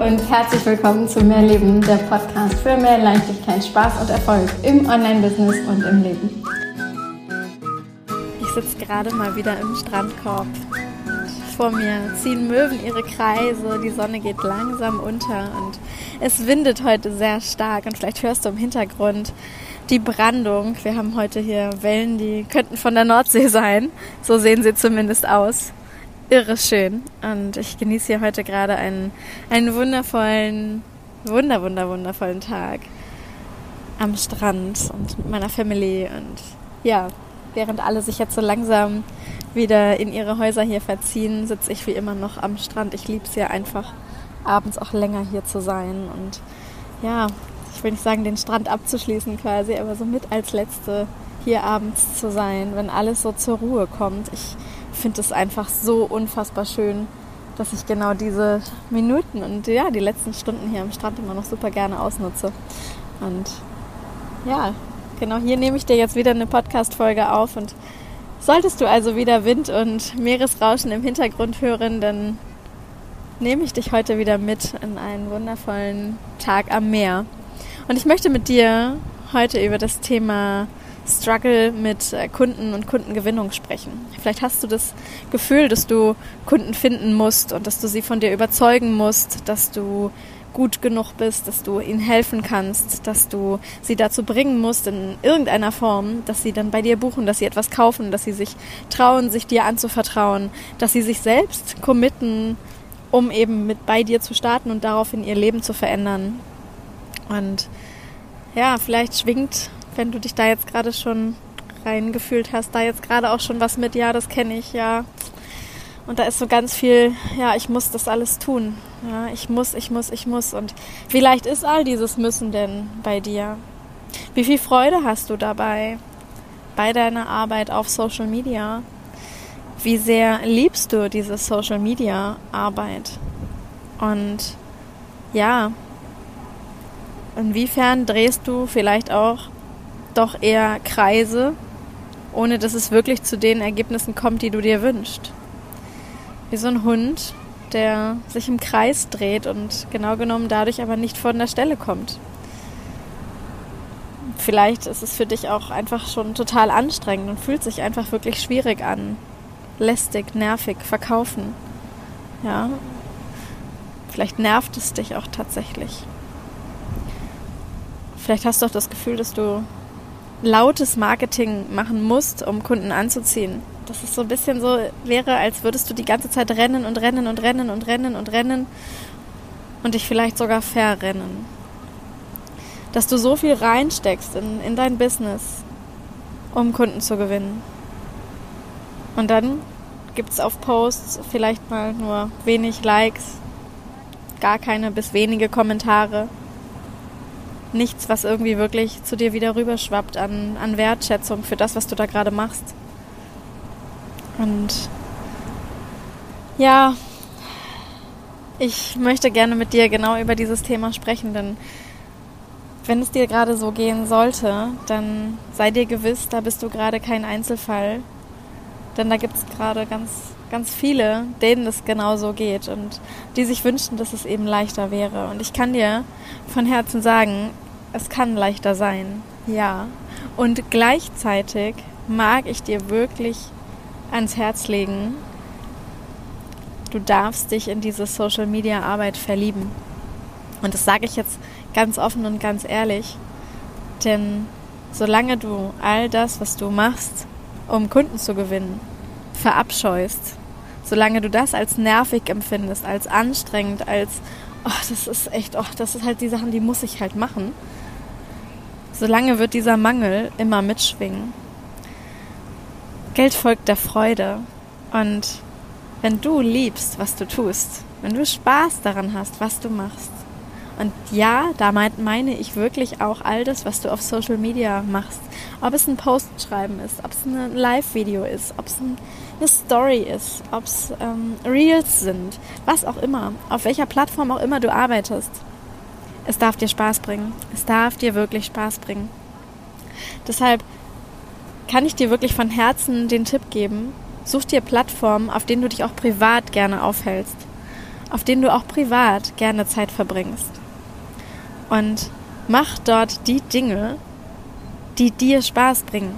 Und herzlich willkommen zu Mehr Leben, der Podcast für mehr Leichtigkeit, Spaß und Erfolg im Online-Business und im Leben. Ich sitze gerade mal wieder im Strandkorb. Vor mir ziehen Möwen ihre Kreise, die Sonne geht langsam unter und es windet heute sehr stark und vielleicht hörst du im Hintergrund die Brandung. Wir haben heute hier Wellen, die könnten von der Nordsee sein. So sehen sie zumindest aus irre schön. Und ich genieße hier heute gerade einen, einen wundervollen, wunder, wunder, wundervollen Tag am Strand und mit meiner Family. Und ja, während alle sich jetzt so langsam wieder in ihre Häuser hier verziehen, sitze ich wie immer noch am Strand. Ich liebe es ja einfach, abends auch länger hier zu sein. Und ja, ich will nicht sagen, den Strand abzuschließen quasi, aber so mit als Letzte hier abends zu sein, wenn alles so zur Ruhe kommt. Ich finde es einfach so unfassbar schön, dass ich genau diese Minuten und ja, die letzten Stunden hier am Strand immer noch super gerne ausnutze. Und ja, genau hier nehme ich dir jetzt wieder eine Podcast-Folge auf und solltest du also wieder Wind und Meeresrauschen im Hintergrund hören, dann nehme ich dich heute wieder mit in einen wundervollen Tag am Meer. Und ich möchte mit dir heute über das Thema Struggle mit äh, Kunden und Kundengewinnung sprechen. Vielleicht hast du das Gefühl, dass du Kunden finden musst und dass du sie von dir überzeugen musst, dass du gut genug bist, dass du ihnen helfen kannst, dass du sie dazu bringen musst in irgendeiner Form, dass sie dann bei dir buchen, dass sie etwas kaufen, dass sie sich trauen, sich dir anzuvertrauen, dass sie sich selbst committen, um eben mit bei dir zu starten und daraufhin ihr Leben zu verändern. Und ja, vielleicht schwingt wenn du dich da jetzt gerade schon reingefühlt hast, da jetzt gerade auch schon was mit, ja, das kenne ich, ja. Und da ist so ganz viel, ja, ich muss das alles tun. Ja, ich muss, ich muss, ich muss. Und wie leicht ist all dieses Müssen denn bei dir? Wie viel Freude hast du dabei bei deiner Arbeit auf Social Media? Wie sehr liebst du diese Social Media Arbeit? Und ja, inwiefern drehst du vielleicht auch doch eher Kreise, ohne dass es wirklich zu den Ergebnissen kommt, die du dir wünschst. Wie so ein Hund, der sich im Kreis dreht und genau genommen dadurch aber nicht von der Stelle kommt. Vielleicht ist es für dich auch einfach schon total anstrengend und fühlt sich einfach wirklich schwierig an. Lästig, nervig, verkaufen. Ja. Vielleicht nervt es dich auch tatsächlich. Vielleicht hast du auch das Gefühl, dass du lautes Marketing machen musst, um Kunden anzuziehen. Dass es so ein bisschen so wäre, als würdest du die ganze Zeit rennen und rennen und rennen und rennen und rennen und dich vielleicht sogar verrennen. Dass du so viel reinsteckst in, in dein Business, um Kunden zu gewinnen. Und dann gibt es auf Posts vielleicht mal nur wenig Likes, gar keine bis wenige Kommentare nichts, was irgendwie wirklich zu dir wieder rüberschwappt an, an Wertschätzung für das, was du da gerade machst. Und ja, ich möchte gerne mit dir genau über dieses Thema sprechen, denn wenn es dir gerade so gehen sollte, dann sei dir gewiss, da bist du gerade kein Einzelfall. Denn da gibt es gerade ganz, ganz viele, denen es genauso geht und die sich wünschen, dass es eben leichter wäre. Und ich kann dir von Herzen sagen, es kann leichter sein, ja. Und gleichzeitig mag ich dir wirklich ans Herz legen, du darfst dich in diese Social-Media-Arbeit verlieben. Und das sage ich jetzt ganz offen und ganz ehrlich, denn solange du all das, was du machst, um Kunden zu gewinnen, verabscheust, solange du das als nervig empfindest, als anstrengend, als, oh, das ist echt, oh, das ist halt die Sachen, die muss ich halt machen, Solange wird dieser Mangel immer mitschwingen. Geld folgt der Freude. Und wenn du liebst, was du tust, wenn du Spaß daran hast, was du machst, und ja, damit meine ich wirklich auch all das, was du auf Social Media machst. Ob es ein Post schreiben ist, ob es ein Live-Video ist, ob es eine Story ist, ob es ähm, Reels sind, was auch immer, auf welcher Plattform auch immer du arbeitest. Es darf dir Spaß bringen. Es darf dir wirklich Spaß bringen. Deshalb kann ich dir wirklich von Herzen den Tipp geben, such dir Plattformen, auf denen du dich auch privat gerne aufhältst. auf denen du auch privat gerne Zeit verbringst. Und mach dort die Dinge, die dir Spaß bringen.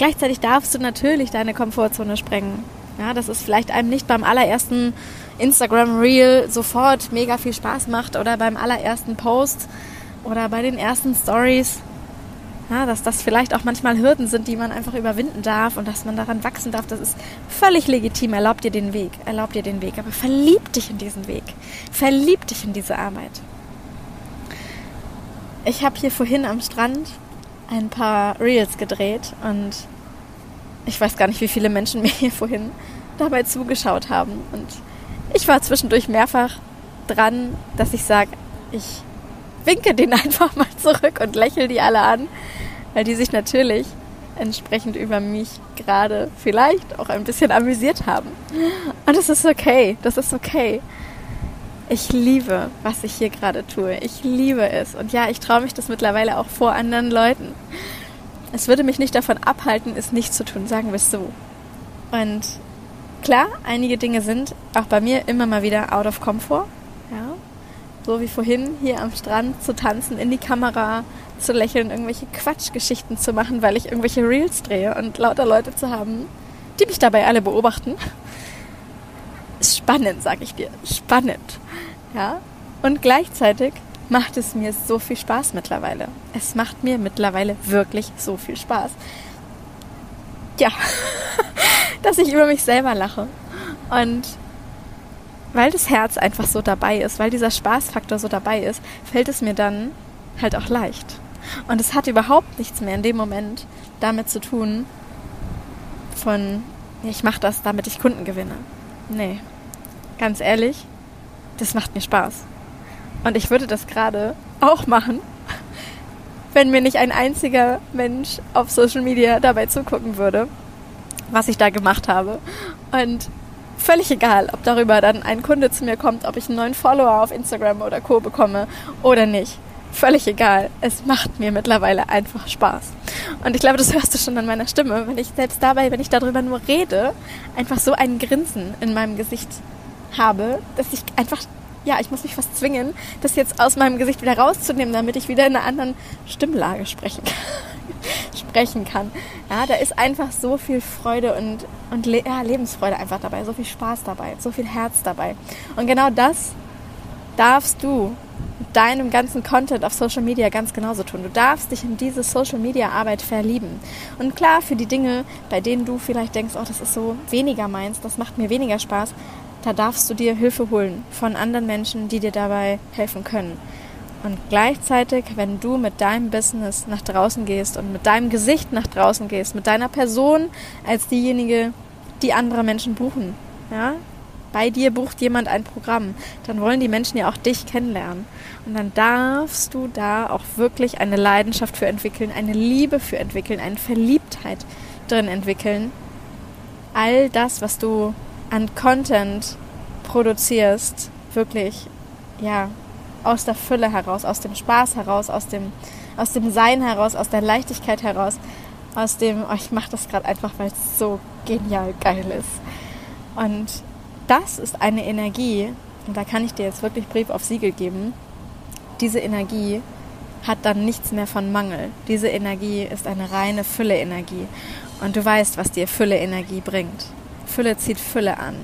Gleichzeitig darfst du natürlich deine Komfortzone sprengen. Ja, dass es vielleicht einem nicht beim allerersten Instagram Reel sofort mega viel Spaß macht oder beim allerersten Post oder bei den ersten Stories. Ja, dass das vielleicht auch manchmal Hürden sind, die man einfach überwinden darf und dass man daran wachsen darf, das ist völlig legitim. Erlaubt dir den Weg, erlaubt dir den Weg, aber verlieb dich in diesen Weg. Verlieb dich in diese Arbeit. Ich habe hier vorhin am Strand ein paar Reels gedreht und ich weiß gar nicht, wie viele Menschen mir hier vorhin dabei zugeschaut haben. Und ich war zwischendurch mehrfach dran, dass ich sage, ich winke den einfach mal zurück und lächle die alle an, weil die sich natürlich entsprechend über mich gerade vielleicht auch ein bisschen amüsiert haben. Und das ist okay, das ist okay. Ich liebe, was ich hier gerade tue. Ich liebe es. Und ja, ich traue mich das mittlerweile auch vor anderen Leuten. Es würde mich nicht davon abhalten, es nicht zu tun, sagen wir es so. Und klar, einige Dinge sind auch bei mir immer mal wieder out of comfort. Ja. So wie vorhin hier am Strand zu tanzen, in die Kamera zu lächeln, irgendwelche Quatschgeschichten zu machen, weil ich irgendwelche Reels drehe und lauter Leute zu haben, die mich dabei alle beobachten. Spannend, sag ich dir. Spannend. Ja. Und gleichzeitig macht es mir so viel Spaß mittlerweile. Es macht mir mittlerweile wirklich so viel Spaß. Ja, dass ich über mich selber lache. Und weil das Herz einfach so dabei ist, weil dieser Spaßfaktor so dabei ist, fällt es mir dann halt auch leicht. Und es hat überhaupt nichts mehr in dem Moment damit zu tun, von, ich mache das, damit ich Kunden gewinne. Nee, ganz ehrlich, das macht mir Spaß. Und ich würde das gerade auch machen, wenn mir nicht ein einziger Mensch auf Social Media dabei zugucken würde, was ich da gemacht habe. Und völlig egal, ob darüber dann ein Kunde zu mir kommt, ob ich einen neuen Follower auf Instagram oder Co bekomme oder nicht. Völlig egal. Es macht mir mittlerweile einfach Spaß. Und ich glaube, das hörst du schon an meiner Stimme, wenn ich selbst dabei, wenn ich darüber nur rede, einfach so ein Grinsen in meinem Gesicht habe, dass ich einfach ja, ich muss mich fast zwingen, das jetzt aus meinem Gesicht wieder rauszunehmen, damit ich wieder in einer anderen Stimmlage sprechen kann. sprechen kann. Ja, da ist einfach so viel Freude und, und ja, Lebensfreude einfach dabei, so viel Spaß dabei, so viel Herz dabei. Und genau das darfst du mit deinem ganzen Content auf Social Media ganz genauso tun. Du darfst dich in diese Social Media Arbeit verlieben. Und klar, für die Dinge, bei denen du vielleicht denkst, oh, das ist so weniger meins, das macht mir weniger Spaß, da darfst du dir Hilfe holen von anderen Menschen, die dir dabei helfen können. Und gleichzeitig, wenn du mit deinem Business nach draußen gehst und mit deinem Gesicht nach draußen gehst, mit deiner Person als diejenige, die andere Menschen buchen, ja, bei dir bucht jemand ein Programm, dann wollen die Menschen ja auch dich kennenlernen. Und dann darfst du da auch wirklich eine Leidenschaft für entwickeln, eine Liebe für entwickeln, eine Verliebtheit drin entwickeln. All das, was du an Content produzierst, wirklich, ja, aus der Fülle heraus, aus dem Spaß heraus, aus dem, aus dem Sein heraus, aus der Leichtigkeit heraus, aus dem, oh, ich mache das gerade einfach, weil es so genial geil ist. Und das ist eine Energie, und da kann ich dir jetzt wirklich Brief auf Siegel geben, diese Energie hat dann nichts mehr von Mangel. Diese Energie ist eine reine Fülle-Energie. Und du weißt, was dir Fülle-Energie bringt. Fülle zieht Fülle an.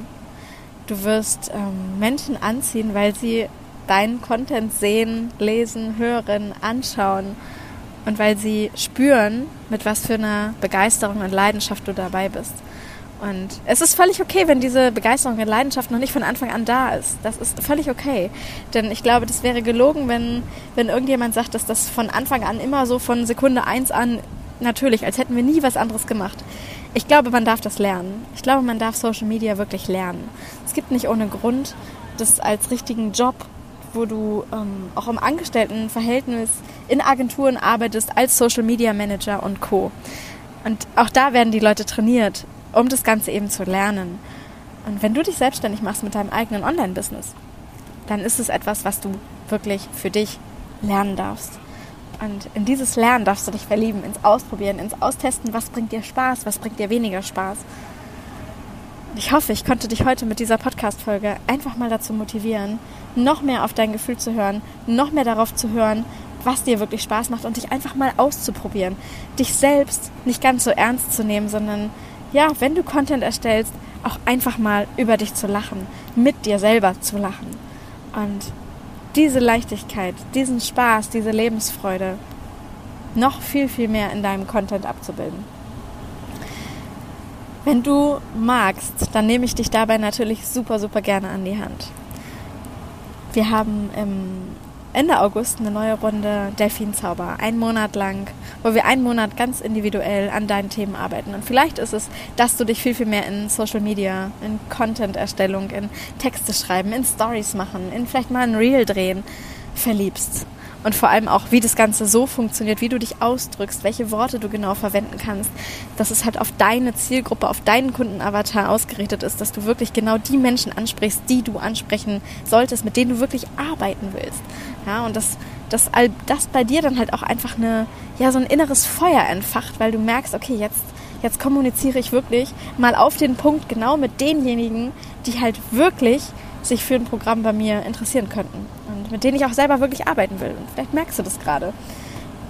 Du wirst ähm, Menschen anziehen, weil sie deinen Content sehen, lesen, hören, anschauen und weil sie spüren, mit was für einer Begeisterung und Leidenschaft du dabei bist. Und es ist völlig okay, wenn diese Begeisterung und Leidenschaft noch nicht von Anfang an da ist. Das ist völlig okay. Denn ich glaube, das wäre gelogen, wenn, wenn irgendjemand sagt, dass das von Anfang an immer so von Sekunde eins an natürlich, als hätten wir nie was anderes gemacht. Ich glaube, man darf das lernen. Ich glaube, man darf Social Media wirklich lernen. Es gibt nicht ohne Grund das als richtigen Job, wo du ähm, auch im Angestelltenverhältnis in Agenturen arbeitest als Social Media Manager und Co. Und auch da werden die Leute trainiert, um das Ganze eben zu lernen. Und wenn du dich selbstständig machst mit deinem eigenen Online-Business, dann ist es etwas, was du wirklich für dich lernen darfst. Und in dieses Lernen darfst du dich verlieben, ins Ausprobieren, ins Austesten, was bringt dir Spaß, was bringt dir weniger Spaß. Ich hoffe, ich konnte dich heute mit dieser Podcast-Folge einfach mal dazu motivieren, noch mehr auf dein Gefühl zu hören, noch mehr darauf zu hören, was dir wirklich Spaß macht und dich einfach mal auszuprobieren. Dich selbst nicht ganz so ernst zu nehmen, sondern ja, wenn du Content erstellst, auch einfach mal über dich zu lachen, mit dir selber zu lachen. Und diese Leichtigkeit, diesen Spaß, diese Lebensfreude noch viel, viel mehr in deinem Content abzubilden. Wenn du magst, dann nehme ich dich dabei natürlich super, super gerne an die Hand. Wir haben im Ende August eine neue Runde Delfinzauber, einen Monat lang, wo wir einen Monat ganz individuell an deinen Themen arbeiten. Und vielleicht ist es, dass du dich viel, viel mehr in Social Media, in Content-Erstellung, in Texte schreiben, in Stories machen, in vielleicht mal ein Reel drehen verliebst und vor allem auch, wie das Ganze so funktioniert, wie du dich ausdrückst, welche Worte du genau verwenden kannst, dass es halt auf deine Zielgruppe, auf deinen Kundenavatar ausgerichtet ist, dass du wirklich genau die Menschen ansprichst, die du ansprechen solltest, mit denen du wirklich arbeiten willst. Ja, und das, das, das bei dir dann halt auch einfach eine, ja, so ein inneres Feuer entfacht, weil du merkst, okay, jetzt, jetzt kommuniziere ich wirklich mal auf den Punkt genau mit denjenigen, die halt wirklich sich für ein Programm bei mir interessieren könnten und mit denen ich auch selber wirklich arbeiten will. Und vielleicht merkst du das gerade.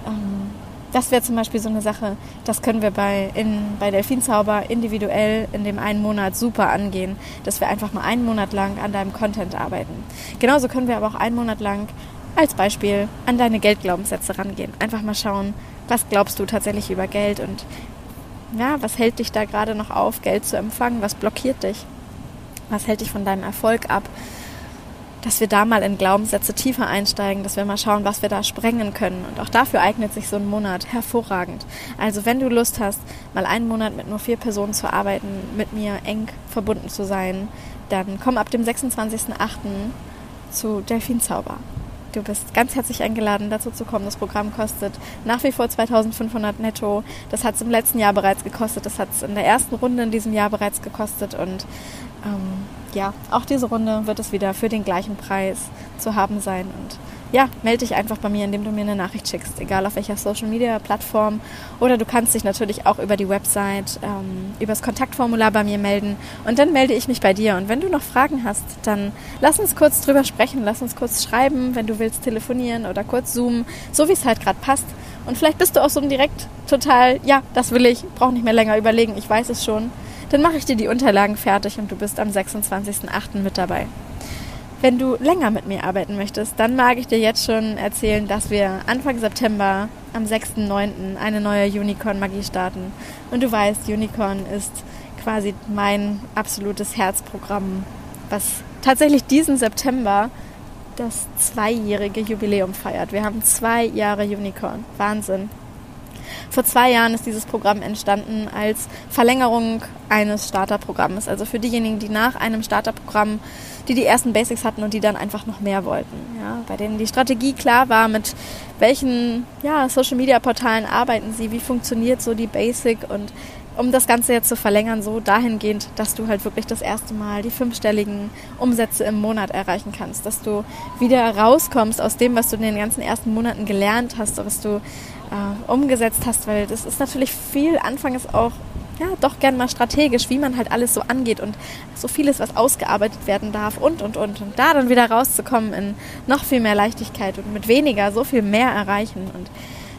Ähm, das wäre zum Beispiel so eine Sache, das können wir bei, in, bei Delfinzauber individuell in dem einen Monat super angehen, dass wir einfach mal einen Monat lang an deinem Content arbeiten. Genauso können wir aber auch einen Monat lang als Beispiel an deine Geldglaubenssätze rangehen. Einfach mal schauen, was glaubst du tatsächlich über Geld und ja, was hält dich da gerade noch auf, Geld zu empfangen? Was blockiert dich? Was hält dich von deinem Erfolg ab? Dass wir da mal in Glaubenssätze tiefer einsteigen, dass wir mal schauen, was wir da sprengen können. Und auch dafür eignet sich so ein Monat hervorragend. Also wenn du Lust hast, mal einen Monat mit nur vier Personen zu arbeiten, mit mir eng verbunden zu sein, dann komm ab dem 26.08. zu Delfinzauber. Du bist ganz herzlich eingeladen, dazu zu kommen. Das Programm kostet nach wie vor 2500 netto. Das hat es im letzten Jahr bereits gekostet. Das hat es in der ersten Runde in diesem Jahr bereits gekostet. Und ähm, ja, auch diese Runde wird es wieder für den gleichen Preis zu haben sein. Und ja, melde dich einfach bei mir, indem du mir eine Nachricht schickst, egal auf welcher Social Media Plattform. Oder du kannst dich natürlich auch über die Website, ähm, über das Kontaktformular bei mir melden. Und dann melde ich mich bei dir. Und wenn du noch Fragen hast, dann lass uns kurz drüber sprechen, lass uns kurz schreiben, wenn du willst, telefonieren oder kurz zoomen, so wie es halt gerade passt. Und vielleicht bist du auch so direkt total, ja, das will ich, brauche nicht mehr länger überlegen, ich weiß es schon. Dann mache ich dir die Unterlagen fertig und du bist am 26.08. mit dabei. Wenn du länger mit mir arbeiten möchtest, dann mag ich dir jetzt schon erzählen, dass wir Anfang September am 6.9. eine neue Unicorn-Magie starten. Und du weißt, Unicorn ist quasi mein absolutes Herzprogramm, was tatsächlich diesen September das zweijährige Jubiläum feiert. Wir haben zwei Jahre Unicorn. Wahnsinn. Vor zwei Jahren ist dieses Programm entstanden als Verlängerung eines Starterprogramms. Also für diejenigen, die nach einem Starterprogramm, die die ersten Basics hatten und die dann einfach noch mehr wollten. Ja, bei denen die Strategie klar war, mit welchen ja, Social-Media-Portalen arbeiten sie, wie funktioniert so die Basic und um das Ganze jetzt zu verlängern, so dahingehend, dass du halt wirklich das erste Mal die fünfstelligen Umsätze im Monat erreichen kannst, dass du wieder rauskommst aus dem, was du in den ganzen ersten Monaten gelernt hast, was du äh, umgesetzt hast, weil das ist natürlich viel, Anfang ist auch ja, doch gern mal strategisch, wie man halt alles so angeht und so vieles, was ausgearbeitet werden darf und, und, und. Und da dann wieder rauszukommen in noch viel mehr Leichtigkeit und mit weniger so viel mehr erreichen und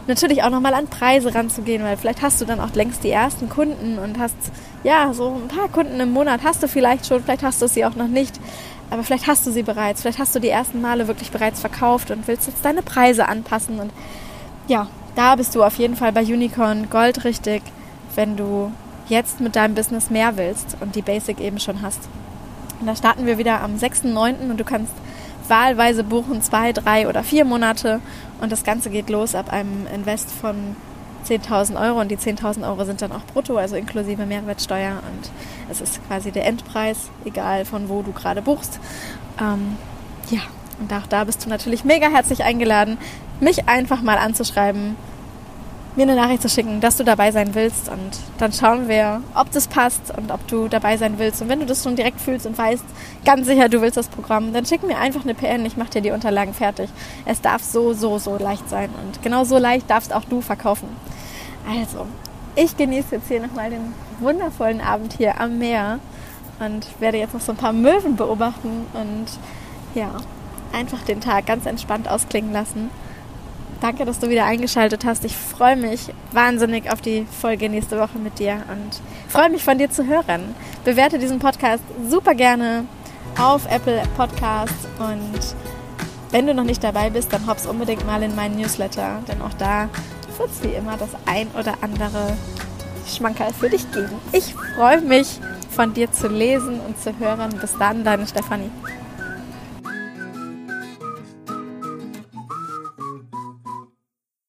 natürlich auch nochmal an Preise ranzugehen, weil vielleicht hast du dann auch längst die ersten Kunden und hast, ja, so ein paar Kunden im Monat hast du vielleicht schon, vielleicht hast du sie auch noch nicht, aber vielleicht hast du sie bereits, vielleicht hast du die ersten Male wirklich bereits verkauft und willst jetzt deine Preise anpassen und ja, da bist du auf jeden Fall bei Unicorn goldrichtig, wenn du jetzt mit deinem Business mehr willst und die Basic eben schon hast. Und da starten wir wieder am 6.9. und du kannst wahlweise buchen zwei, drei oder vier Monate und das Ganze geht los ab einem Invest von 10.000 Euro und die 10.000 Euro sind dann auch brutto, also inklusive Mehrwertsteuer und es ist quasi der Endpreis, egal von wo du gerade buchst. Ähm, ja, und auch da bist du natürlich mega herzlich eingeladen, mich einfach mal anzuschreiben, mir eine Nachricht zu schicken, dass du dabei sein willst und dann schauen wir, ob das passt und ob du dabei sein willst. Und wenn du das schon direkt fühlst und weißt, ganz sicher, du willst das Programm, dann schick mir einfach eine PN, ich mache dir die Unterlagen fertig. Es darf so, so, so leicht sein und genau so leicht darfst auch du verkaufen. Also, ich genieße jetzt hier nochmal den wundervollen Abend hier am Meer und werde jetzt noch so ein paar Möwen beobachten und ja, einfach den Tag ganz entspannt ausklingen lassen. Danke, dass du wieder eingeschaltet hast. Ich freue mich wahnsinnig auf die Folge nächste Woche mit dir und freue mich von dir zu hören. Bewerte diesen Podcast super gerne auf Apple Podcasts und wenn du noch nicht dabei bist, dann hoppst unbedingt mal in meinen Newsletter, denn auch da wird es wie immer das ein oder andere Schmankerl für dich geben. Ich freue mich, von dir zu lesen und zu hören. Bis dann, deine Stefanie.